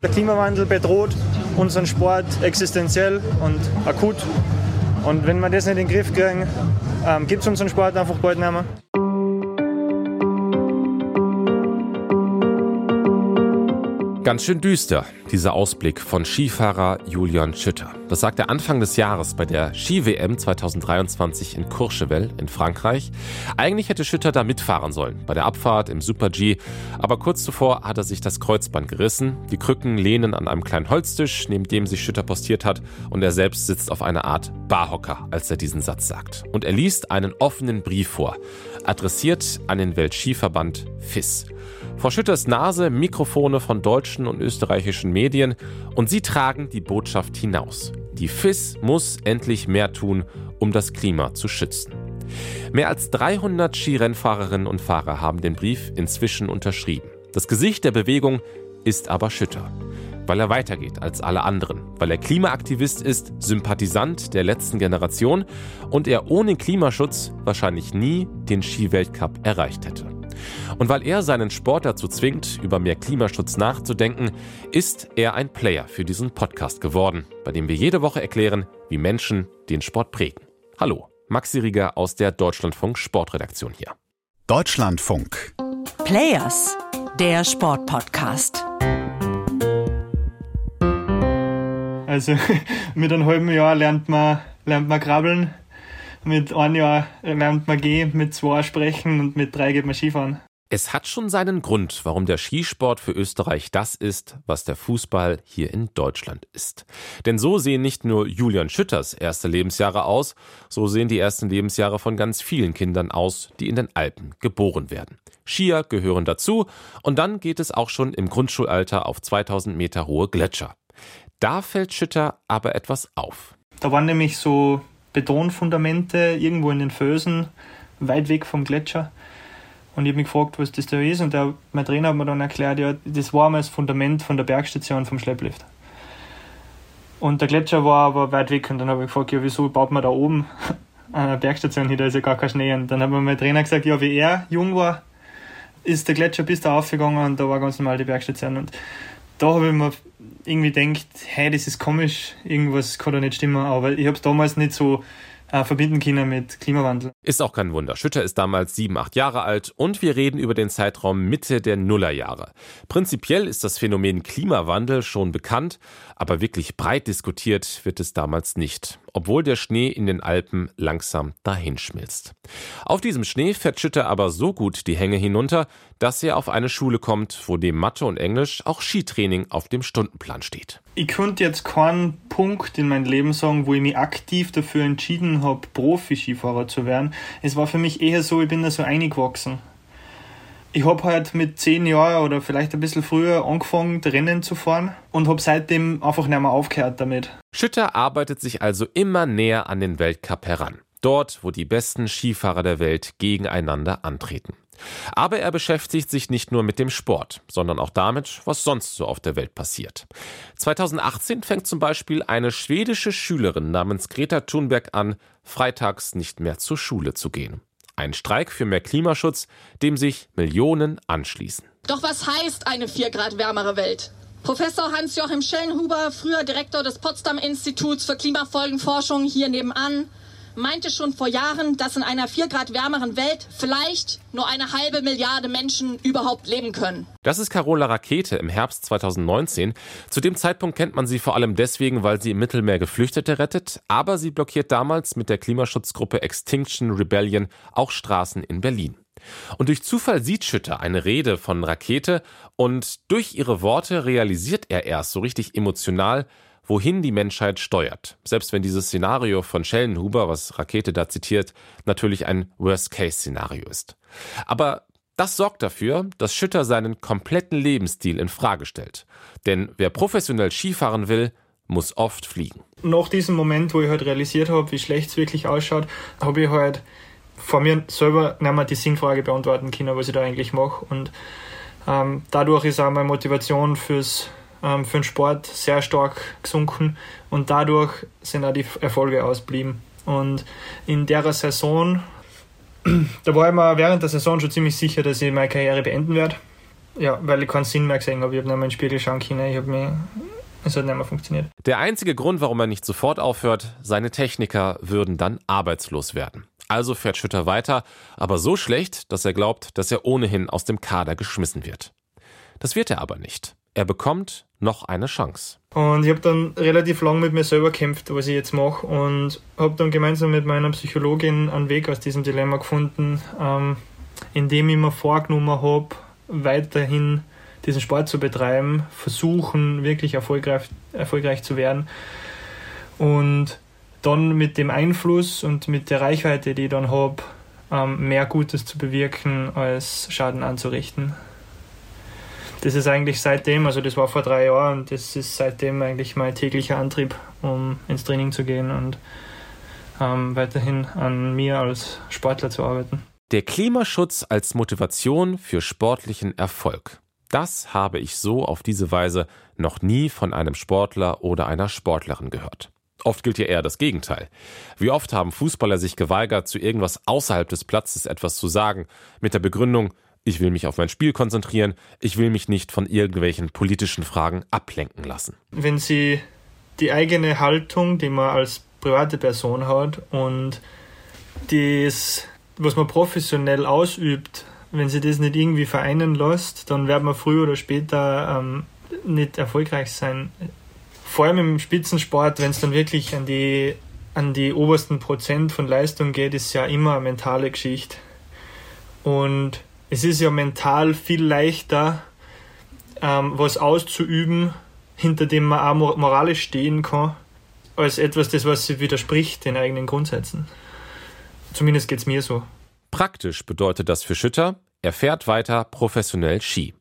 Der Klimawandel bedroht unseren Sport existenziell und akut. Und wenn wir das nicht in den Griff kriegen, ähm, gibt es unseren Sport einfach bald nicht mehr. Ganz schön düster, dieser Ausblick von Skifahrer Julian Schütter. Das sagt er Anfang des Jahres bei der Ski-WM 2023 in Courchevel in Frankreich. Eigentlich hätte Schütter da mitfahren sollen, bei der Abfahrt im Super-G. Aber kurz zuvor hat er sich das Kreuzband gerissen. Die Krücken lehnen an einem kleinen Holztisch, neben dem sich Schütter postiert hat. Und er selbst sitzt auf einer Art Barhocker, als er diesen Satz sagt. Und er liest einen offenen Brief vor, adressiert an den Weltskiverband FIS. Vor Schütters Nase Mikrofone von deutschen und österreichischen Medien und sie tragen die Botschaft hinaus. Die FIS muss endlich mehr tun, um das Klima zu schützen. Mehr als 300 Skirennfahrerinnen und Fahrer haben den Brief inzwischen unterschrieben. Das Gesicht der Bewegung ist aber Schütter, weil er weitergeht als alle anderen, weil er Klimaaktivist ist, Sympathisant der letzten Generation und er ohne Klimaschutz wahrscheinlich nie den Skiweltcup erreicht hätte. Und weil er seinen Sport dazu zwingt, über mehr Klimaschutz nachzudenken, ist er ein Player für diesen Podcast geworden, bei dem wir jede Woche erklären, wie Menschen den Sport prägen. Hallo, Maxi Rieger aus der Deutschlandfunk Sportredaktion hier. Deutschlandfunk. Players, der Sportpodcast. Also mit einem halben Jahr lernt man, lernt man krabbeln, mit einem Jahr lernt man gehen, mit zwei sprechen und mit drei geht man Skifahren. Es hat schon seinen Grund, warum der Skisport für Österreich das ist, was der Fußball hier in Deutschland ist. Denn so sehen nicht nur Julian Schütters erste Lebensjahre aus, so sehen die ersten Lebensjahre von ganz vielen Kindern aus, die in den Alpen geboren werden. Skier gehören dazu und dann geht es auch schon im Grundschulalter auf 2000 Meter hohe Gletscher. Da fällt Schütter aber etwas auf. Da waren nämlich so Betonfundamente irgendwo in den Fösen, weit weg vom Gletscher. Und ich habe mich gefragt, was das da ist. Und der, mein Trainer hat mir dann erklärt, ja, das war mal das Fundament von der Bergstation vom Schlepplift. Und der Gletscher war aber weit weg. Und dann habe ich gefragt, ja, wieso baut man da oben eine Bergstation hin? Da ist ja gar kein Schnee. Und dann hat mir mein Trainer gesagt, ja, wie er jung war, ist der Gletscher bis da aufgegangen und da war ganz normal die Bergstation. Und da habe ich mir irgendwie gedacht, hey, das ist komisch, irgendwas kann da nicht stimmen, aber ich habe es damals nicht so äh, verbinden können mit Klimawandel. Ist auch kein Wunder. Schütter ist damals sieben, acht Jahre alt und wir reden über den Zeitraum Mitte der Nullerjahre. Prinzipiell ist das Phänomen Klimawandel schon bekannt, aber wirklich breit diskutiert wird es damals nicht, obwohl der Schnee in den Alpen langsam dahinschmilzt. Auf diesem Schnee fährt Schütter aber so gut die Hänge hinunter, dass er auf eine Schule kommt, wo neben Mathe und Englisch auch Skitraining auf dem Stundenplan steht. Ich könnte jetzt keinen Punkt in meinem Leben sagen, wo ich mich aktiv dafür entschieden habe, Profi-Skifahrer zu werden. Es war für mich eher so, ich bin da so eingewachsen. Ich habe halt mit zehn Jahren oder vielleicht ein bisschen früher angefangen, Rennen zu fahren und habe seitdem einfach nicht mehr aufgehört damit. Schütter arbeitet sich also immer näher an den Weltcup heran. Dort, wo die besten Skifahrer der Welt gegeneinander antreten. Aber er beschäftigt sich nicht nur mit dem Sport, sondern auch damit, was sonst so auf der Welt passiert. 2018 fängt zum Beispiel eine schwedische Schülerin namens Greta Thunberg an, freitags nicht mehr zur Schule zu gehen. Ein Streik für mehr Klimaschutz, dem sich Millionen anschließen. Doch was heißt eine 4 Grad wärmere Welt? Professor Hans-Joachim Schellenhuber, früher Direktor des Potsdam Instituts für Klimafolgenforschung hier nebenan, meinte schon vor Jahren, dass in einer 4 Grad wärmeren Welt vielleicht nur eine halbe Milliarde Menschen überhaupt leben können. Das ist Carola Rakete im Herbst 2019. Zu dem Zeitpunkt kennt man sie vor allem deswegen, weil sie im Mittelmeer Geflüchtete rettet, aber sie blockiert damals mit der Klimaschutzgruppe Extinction Rebellion auch Straßen in Berlin. Und durch Zufall sieht Schütter eine Rede von Rakete und durch ihre Worte realisiert er erst so richtig emotional, wohin die Menschheit steuert. Selbst wenn dieses Szenario von Schellenhuber, was Rakete da zitiert, natürlich ein Worst-Case-Szenario ist. Aber das sorgt dafür, dass Schütter seinen kompletten Lebensstil in Frage stellt. Denn wer professionell Skifahren will, muss oft fliegen. Nach diesem Moment, wo ich halt realisiert habe, wie schlecht es wirklich ausschaut, habe ich halt vor mir selber nicht mehr die Sinnfrage beantworten können, was ich da eigentlich mache. Und ähm, dadurch ist auch meine Motivation fürs ähm, für den Sport sehr stark gesunken und dadurch sind auch die Erfolge ausblieben. Und in der Saison, da war ich mir während der Saison schon ziemlich sicher, dass ich meine Karriere beenden werde. ja, weil ich keinen Sinn mehr gesehen habe. Ich habe nicht mehr in den Spiegel schauen können. Ich habe mich es hat nicht mehr funktioniert. Der einzige Grund, warum er nicht sofort aufhört, seine Techniker würden dann arbeitslos werden. Also fährt Schütter weiter, aber so schlecht, dass er glaubt, dass er ohnehin aus dem Kader geschmissen wird. Das wird er aber nicht. Er bekommt noch eine Chance. Und ich habe dann relativ lang mit mir selber kämpft, was ich jetzt mache und habe dann gemeinsam mit meiner Psychologin einen Weg aus diesem Dilemma gefunden, ähm, indem ich mir vorgenommen habe, weiterhin diesen Sport zu betreiben, versuchen wirklich erfolgreich, erfolgreich zu werden und dann mit dem Einfluss und mit der Reichweite, die ich dann habe, ähm, mehr Gutes zu bewirken als Schaden anzurichten. Das ist eigentlich seitdem, also das war vor drei Jahren, und das ist seitdem eigentlich mein täglicher Antrieb, um ins Training zu gehen und ähm, weiterhin an mir als Sportler zu arbeiten. Der Klimaschutz als Motivation für sportlichen Erfolg. Das habe ich so auf diese Weise noch nie von einem Sportler oder einer Sportlerin gehört. Oft gilt ja eher das Gegenteil. Wie oft haben Fußballer sich geweigert, zu irgendwas außerhalb des Platzes etwas zu sagen, mit der Begründung, ich will mich auf mein Spiel konzentrieren, ich will mich nicht von irgendwelchen politischen Fragen ablenken lassen. Wenn Sie die eigene Haltung, die man als private Person hat und das, was man professionell ausübt, wenn sie das nicht irgendwie vereinen lässt, dann wird man früher oder später ähm, nicht erfolgreich sein. Vor allem im Spitzensport, wenn es dann wirklich an die, an die obersten Prozent von Leistung geht, ist ja immer eine mentale Geschichte. Und es ist ja mental viel leichter, ähm, was auszuüben, hinter dem man auch moralisch stehen kann, als etwas, das was widerspricht den eigenen Grundsätzen. Zumindest geht es mir so. Praktisch bedeutet das für Schütter, er fährt weiter professionell Ski.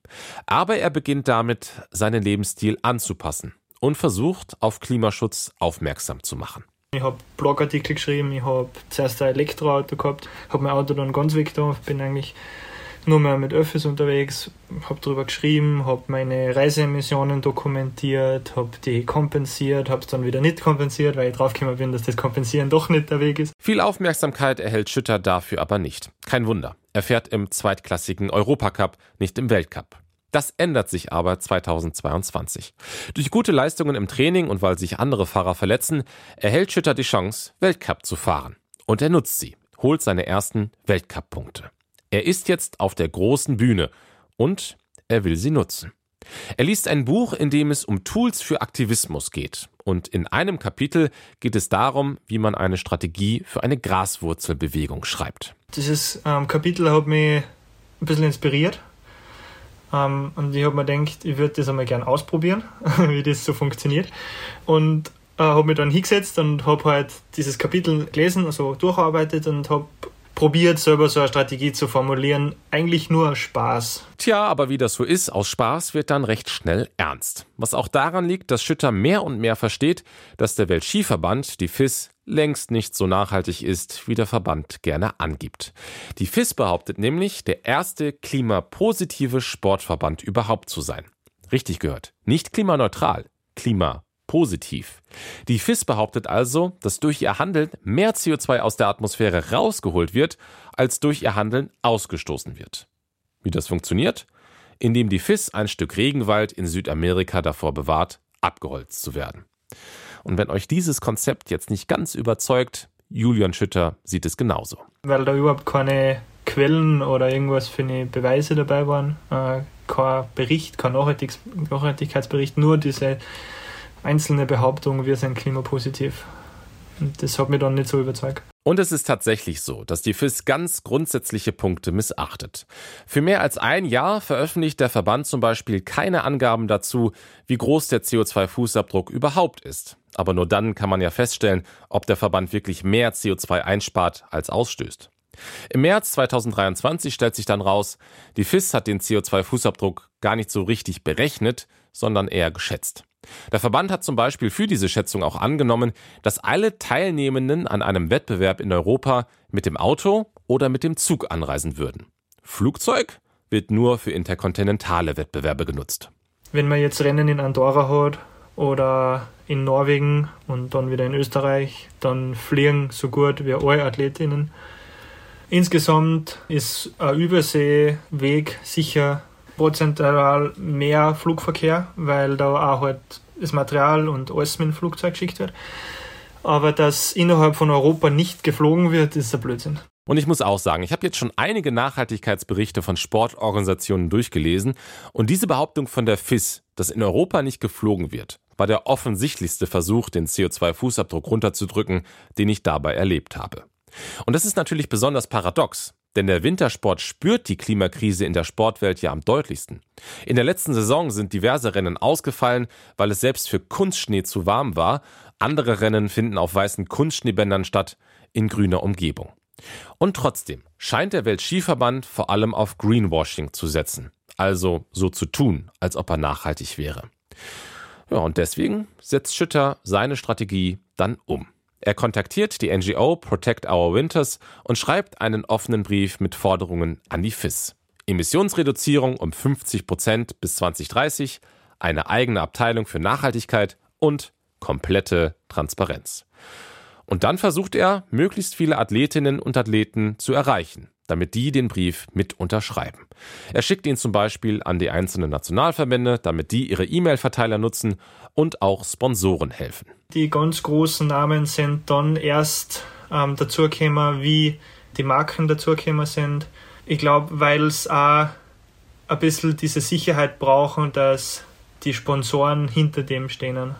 Aber er beginnt damit, seinen Lebensstil anzupassen und versucht, auf Klimaschutz aufmerksam zu machen. Ich habe Blogartikel geschrieben, ich habe zuerst ein Elektroauto gehabt, habe mein Auto dann ganz weg da, bin eigentlich nur mehr mit Öffis unterwegs, habe darüber geschrieben, habe meine Reiseemissionen dokumentiert, habe die kompensiert, habe es dann wieder nicht kompensiert, weil ich draufgekommen bin, dass das Kompensieren doch nicht der Weg ist. Viel Aufmerksamkeit erhält Schütter dafür aber nicht. Kein Wunder. Er fährt im zweitklassigen Europacup, nicht im Weltcup. Das ändert sich aber 2022. Durch gute Leistungen im Training und weil sich andere Fahrer verletzen, erhält Schütter die Chance, Weltcup zu fahren. Und er nutzt sie, holt seine ersten Weltcup-Punkte. Er ist jetzt auf der großen Bühne und er will sie nutzen. Er liest ein Buch, in dem es um Tools für Aktivismus geht. Und in einem Kapitel geht es darum, wie man eine Strategie für eine Graswurzelbewegung schreibt. Dieses ähm, Kapitel hat mich ein bisschen inspiriert. Ähm, und ich habe mir gedacht, ich würde das einmal gerne ausprobieren, wie das so funktioniert. Und äh, habe mich dann hingesetzt und habe halt dieses Kapitel gelesen, also durcharbeitet und habe probiert, selber so eine Strategie zu formulieren. Eigentlich nur Spaß. Tja, aber wie das so ist, aus Spaß wird dann recht schnell ernst. Was auch daran liegt, dass Schütter mehr und mehr versteht, dass der Weltskiverband, die FIS, längst nicht so nachhaltig ist, wie der Verband gerne angibt. Die FIS behauptet nämlich, der erste klimapositive Sportverband überhaupt zu sein. Richtig gehört. Nicht klimaneutral, klimapositiv positiv. Die FIS behauptet also, dass durch ihr Handeln mehr CO2 aus der Atmosphäre rausgeholt wird, als durch ihr Handeln ausgestoßen wird. Wie das funktioniert? Indem die FIS ein Stück Regenwald in Südamerika davor bewahrt, abgeholzt zu werden. Und wenn euch dieses Konzept jetzt nicht ganz überzeugt, Julian Schütter sieht es genauso. Weil da überhaupt keine Quellen oder irgendwas für eine Beweise dabei waren, äh, kein Bericht, kein Nachhaltigkeitsbericht, nur diese einzelne Behauptung, wir sind klimapositiv. Das hat mich dann nicht so überzeugt. Und es ist tatsächlich so, dass die FIS ganz grundsätzliche Punkte missachtet. Für mehr als ein Jahr veröffentlicht der Verband zum Beispiel keine Angaben dazu, wie groß der CO2-Fußabdruck überhaupt ist. Aber nur dann kann man ja feststellen, ob der Verband wirklich mehr CO2 einspart als ausstößt. Im März 2023 stellt sich dann raus, die FIS hat den CO2-Fußabdruck gar nicht so richtig berechnet, sondern eher geschätzt. Der Verband hat zum Beispiel für diese Schätzung auch angenommen, dass alle Teilnehmenden an einem Wettbewerb in Europa mit dem Auto oder mit dem Zug anreisen würden. Flugzeug wird nur für interkontinentale Wettbewerbe genutzt. Wenn man jetzt Rennen in Andorra hat oder in Norwegen und dann wieder in Österreich, dann fliegen so gut wie alle Athletinnen. Insgesamt ist ein Überseeweg sicher prozentual mehr Flugverkehr, weil da auch halt das Material und alles mit dem Flugzeug geschickt wird. Aber dass innerhalb von Europa nicht geflogen wird, ist ein Blödsinn. Und ich muss auch sagen, ich habe jetzt schon einige Nachhaltigkeitsberichte von Sportorganisationen durchgelesen und diese Behauptung von der FIS, dass in Europa nicht geflogen wird, war der offensichtlichste Versuch, den CO2-Fußabdruck runterzudrücken, den ich dabei erlebt habe. Und das ist natürlich besonders paradox, denn der Wintersport spürt die Klimakrise in der Sportwelt ja am deutlichsten. In der letzten Saison sind diverse Rennen ausgefallen, weil es selbst für Kunstschnee zu warm war. Andere Rennen finden auf weißen Kunstschneebändern statt, in grüner Umgebung. Und trotzdem scheint der Weltskiverband vor allem auf Greenwashing zu setzen. Also so zu tun, als ob er nachhaltig wäre. Ja, und deswegen setzt Schütter seine Strategie dann um. Er kontaktiert die NGO Protect Our Winters und schreibt einen offenen Brief mit Forderungen an die FIS. Emissionsreduzierung um 50 Prozent bis 2030, eine eigene Abteilung für Nachhaltigkeit und komplette Transparenz. Und dann versucht er, möglichst viele Athletinnen und Athleten zu erreichen, damit die den Brief mit unterschreiben. Er schickt ihn zum Beispiel an die einzelnen Nationalverbände, damit die ihre E-Mail-Verteiler nutzen und auch Sponsoren helfen. Die ganz großen Namen sind dann erst ähm, dazugekommen, wie die Marken dazugekommen sind. Ich glaube, weil es auch ein bisschen diese Sicherheit brauchen, dass die Sponsoren hinter dem stehen.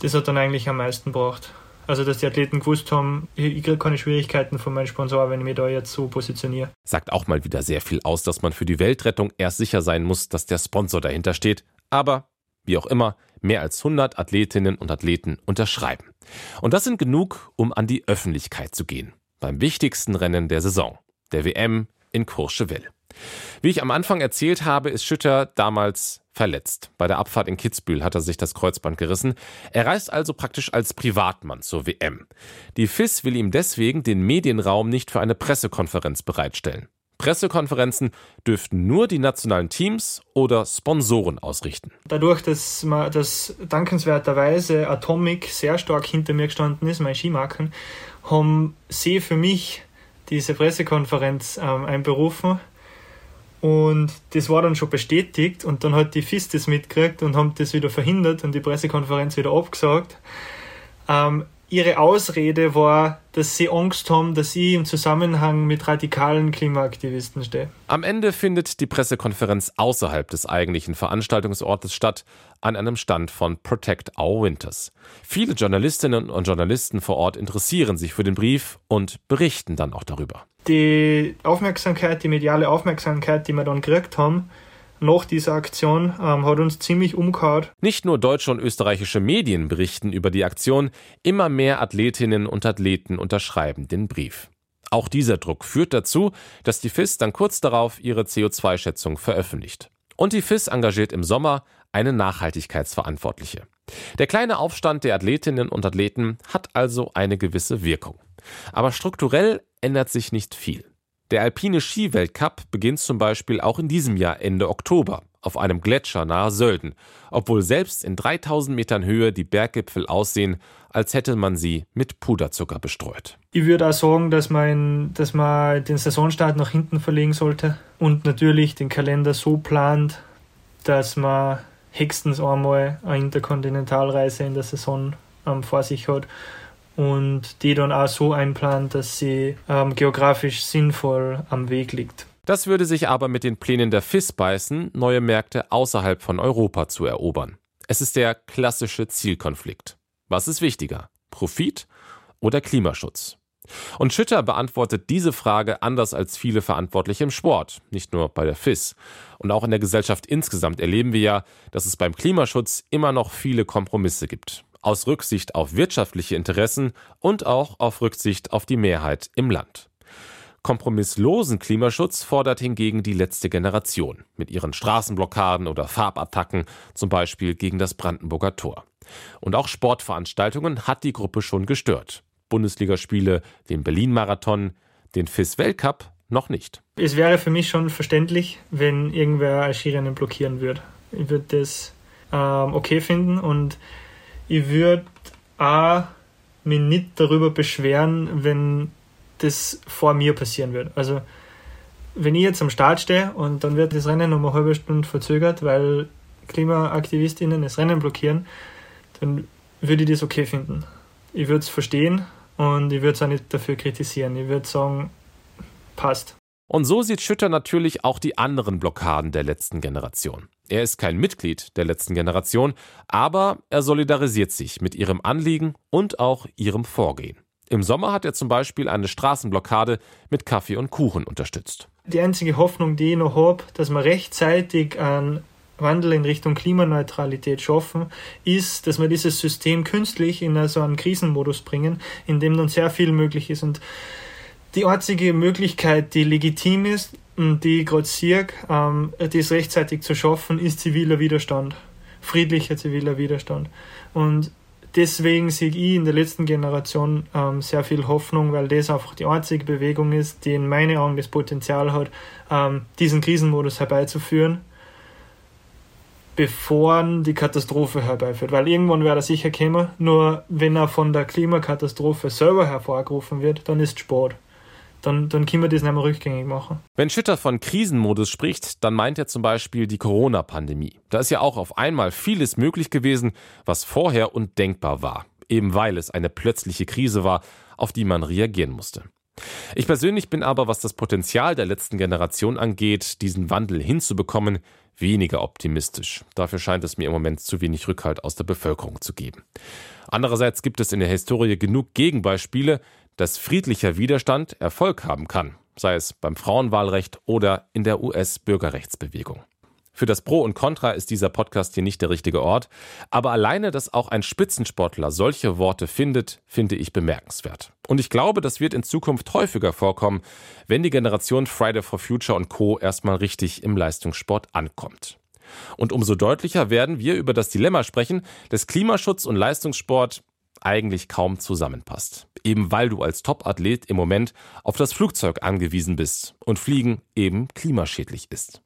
Das hat dann eigentlich am meisten gebraucht. Also, dass die Athleten gewusst haben, ich kriege keine Schwierigkeiten von meinem Sponsor, wenn ich mich da jetzt so positioniere. Sagt auch mal wieder sehr viel aus, dass man für die Weltrettung erst sicher sein muss, dass der Sponsor dahinter steht. Aber, wie auch immer, mehr als 100 Athletinnen und Athleten unterschreiben. Und das sind genug, um an die Öffentlichkeit zu gehen. Beim wichtigsten Rennen der Saison, der WM in Courchevel. Wie ich am Anfang erzählt habe, ist Schütter damals verletzt. Bei der Abfahrt in Kitzbühel hat er sich das Kreuzband gerissen. Er reist also praktisch als Privatmann zur WM. Die FIS will ihm deswegen den Medienraum nicht für eine Pressekonferenz bereitstellen. Pressekonferenzen dürften nur die nationalen Teams oder Sponsoren ausrichten. Dadurch, dass, man, dass dankenswerterweise Atomic sehr stark hinter mir gestanden ist, mein Skimarken, haben sie für mich diese Pressekonferenz ähm, einberufen. Und das war dann schon bestätigt und dann hat die FIS das mitgekriegt und haben das wieder verhindert und die Pressekonferenz wieder abgesagt. Ähm, ihre Ausrede war, dass sie Angst haben, dass ich im Zusammenhang mit radikalen Klimaaktivisten stehe. Am Ende findet die Pressekonferenz außerhalb des eigentlichen Veranstaltungsortes statt, an einem Stand von Protect Our Winters. Viele Journalistinnen und Journalisten vor Ort interessieren sich für den Brief und berichten dann auch darüber. Die Aufmerksamkeit, die mediale Aufmerksamkeit, die wir dann gekriegt haben, nach dieser Aktion ähm, hat uns ziemlich umgehauen. Nicht nur deutsche und österreichische Medien berichten über die Aktion, immer mehr Athletinnen und Athleten unterschreiben den Brief. Auch dieser Druck führt dazu, dass die FIS dann kurz darauf ihre CO2-Schätzung veröffentlicht. Und die FIS engagiert im Sommer eine Nachhaltigkeitsverantwortliche. Der kleine Aufstand der Athletinnen und Athleten hat also eine gewisse Wirkung. Aber strukturell ändert sich nicht viel. Der alpine Skiweltcup beginnt zum Beispiel auch in diesem Jahr Ende Oktober auf einem Gletscher nahe Sölden, obwohl selbst in 3000 Metern Höhe die Berggipfel aussehen, als hätte man sie mit Puderzucker bestreut. Ich würde auch sagen, dass man, dass man den Saisonstart nach hinten verlegen sollte und natürlich den Kalender so plant, dass man höchstens einmal eine Interkontinentalreise in der Saison ähm, vor sich hat und die dann auch so einplant, dass sie ähm, geografisch sinnvoll am Weg liegt. Das würde sich aber mit den Plänen der FIS beißen, neue Märkte außerhalb von Europa zu erobern. Es ist der klassische Zielkonflikt. Was ist wichtiger? Profit oder Klimaschutz? Und Schütter beantwortet diese Frage anders als viele Verantwortliche im Sport, nicht nur bei der FIS. Und auch in der Gesellschaft insgesamt erleben wir ja, dass es beim Klimaschutz immer noch viele Kompromisse gibt aus Rücksicht auf wirtschaftliche Interessen und auch auf Rücksicht auf die Mehrheit im Land. Kompromisslosen Klimaschutz fordert hingegen die letzte Generation mit ihren Straßenblockaden oder Farbattacken, zum Beispiel gegen das Brandenburger Tor. Und auch Sportveranstaltungen hat die Gruppe schon gestört. Bundesligaspiele, den Berlin-Marathon, den FIS-Weltcup noch nicht. Es wäre für mich schon verständlich, wenn irgendwer Skirennen blockieren würde. Ich würde das ähm, okay finden und ich würde auch mich nicht darüber beschweren, wenn das vor mir passieren wird. Also wenn ich jetzt am Start stehe und dann wird das Rennen um eine halbe Stunde verzögert, weil KlimaaktivistInnen das Rennen blockieren, dann würde ich das okay finden. Ich würde es verstehen und ich würde es auch nicht dafür kritisieren. Ich würde sagen, passt. Und so sieht Schütter natürlich auch die anderen Blockaden der letzten Generation. Er ist kein Mitglied der letzten Generation, aber er solidarisiert sich mit ihrem Anliegen und auch ihrem Vorgehen. Im Sommer hat er zum Beispiel eine Straßenblockade mit Kaffee und Kuchen unterstützt. Die einzige Hoffnung, die ich noch habe, dass wir rechtzeitig einen Wandel in Richtung Klimaneutralität schaffen, ist, dass wir dieses System künstlich in so einen Krisenmodus bringen, in dem dann sehr viel möglich ist. Und die einzige Möglichkeit, die legitim ist und die ich gerade sehe, ähm, das rechtzeitig zu schaffen, ist ziviler Widerstand. Friedlicher ziviler Widerstand. Und deswegen sehe ich in der letzten Generation ähm, sehr viel Hoffnung, weil das einfach die einzige Bewegung ist, die in meinen Augen das Potenzial hat, ähm, diesen Krisenmodus herbeizuführen, bevor die Katastrophe herbeiführt. Weil irgendwann wäre er sicher kommen, nur wenn er von der Klimakatastrophe selber hervorgerufen wird, dann ist Sport dann, dann können wir das nicht mehr rückgängig machen. Wenn Schütter von Krisenmodus spricht, dann meint er zum Beispiel die Corona-Pandemie. Da ist ja auch auf einmal vieles möglich gewesen, was vorher undenkbar war, eben weil es eine plötzliche Krise war, auf die man reagieren musste. Ich persönlich bin aber, was das Potenzial der letzten Generation angeht, diesen Wandel hinzubekommen, weniger optimistisch. Dafür scheint es mir im Moment zu wenig Rückhalt aus der Bevölkerung zu geben. Andererseits gibt es in der Historie genug Gegenbeispiele, dass friedlicher Widerstand Erfolg haben kann, sei es beim Frauenwahlrecht oder in der US-Bürgerrechtsbewegung. Für das Pro und Contra ist dieser Podcast hier nicht der richtige Ort, aber alleine, dass auch ein Spitzensportler solche Worte findet, finde ich bemerkenswert. Und ich glaube, das wird in Zukunft häufiger vorkommen, wenn die Generation Friday for Future und Co. erstmal richtig im Leistungssport ankommt. Und umso deutlicher werden wir über das Dilemma sprechen, dass Klimaschutz und Leistungssport eigentlich kaum zusammenpasst. Eben weil du als Topathlet im Moment auf das Flugzeug angewiesen bist und Fliegen eben klimaschädlich ist.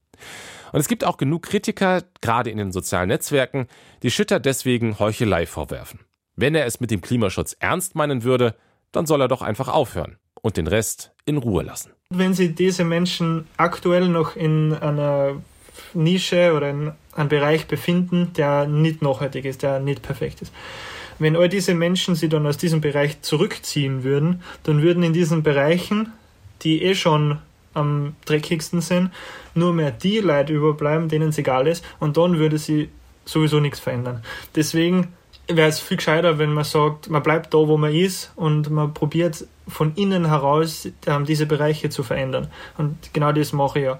Und es gibt auch genug Kritiker, gerade in den sozialen Netzwerken, die Schütter deswegen Heuchelei vorwerfen. Wenn er es mit dem Klimaschutz ernst meinen würde, dann soll er doch einfach aufhören und den Rest in Ruhe lassen. Wenn Sie diese Menschen aktuell noch in einer Nische oder in einem Bereich befinden, der nicht nachhaltig ist, der nicht perfekt ist, wenn all diese Menschen sich dann aus diesem Bereich zurückziehen würden, dann würden in diesen Bereichen, die eh schon am dreckigsten sind, nur mehr die Leute überbleiben, denen es egal ist, und dann würde sie sowieso nichts verändern. Deswegen wäre es viel gescheiter, wenn man sagt, man bleibt da, wo man ist und man probiert von innen heraus ähm, diese Bereiche zu verändern. Und genau das mache ich ja.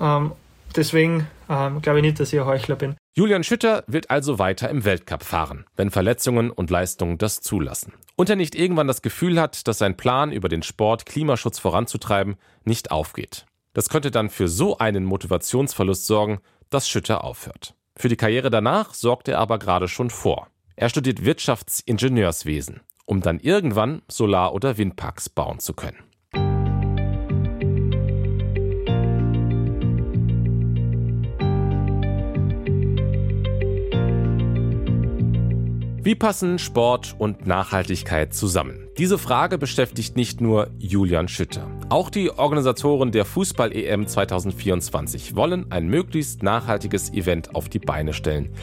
Ähm, deswegen ähm, glaube ich nicht, dass ich ein Heuchler bin. Julian Schütter wird also weiter im Weltcup fahren, wenn Verletzungen und Leistungen das zulassen. Und er nicht irgendwann das Gefühl hat, dass sein Plan, über den Sport Klimaschutz voranzutreiben, nicht aufgeht. Das könnte dann für so einen Motivationsverlust sorgen, dass Schütter aufhört. Für die Karriere danach sorgt er aber gerade schon vor. Er studiert Wirtschaftsingenieurswesen, um dann irgendwann Solar- oder Windparks bauen zu können. Wie passen Sport und Nachhaltigkeit zusammen? Diese Frage beschäftigt nicht nur Julian Schütter. Auch die Organisatoren der Fußball-EM 2024 wollen ein möglichst nachhaltiges Event auf die Beine stellen.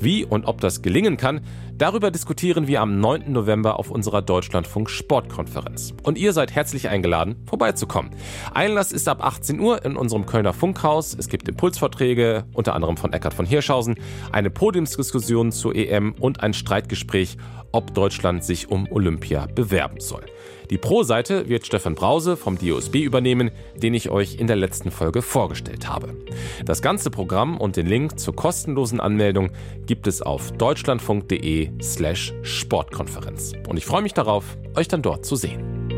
Wie und ob das gelingen kann, darüber diskutieren wir am 9. November auf unserer Deutschlandfunk Sportkonferenz. Und ihr seid herzlich eingeladen, vorbeizukommen. Einlass ist ab 18 Uhr in unserem Kölner Funkhaus. Es gibt Impulsvorträge, unter anderem von Eckart von Hirschhausen, eine Podiumsdiskussion zur EM und ein Streitgespräch, ob Deutschland sich um Olympia bewerben soll. Die Pro-Seite wird Stefan Brause vom DOSB übernehmen, den ich euch in der letzten Folge vorgestellt habe. Das ganze Programm und den Link zur kostenlosen Anmeldung gibt es auf deutschlandfunk.de slash Sportkonferenz. Und ich freue mich darauf, euch dann dort zu sehen.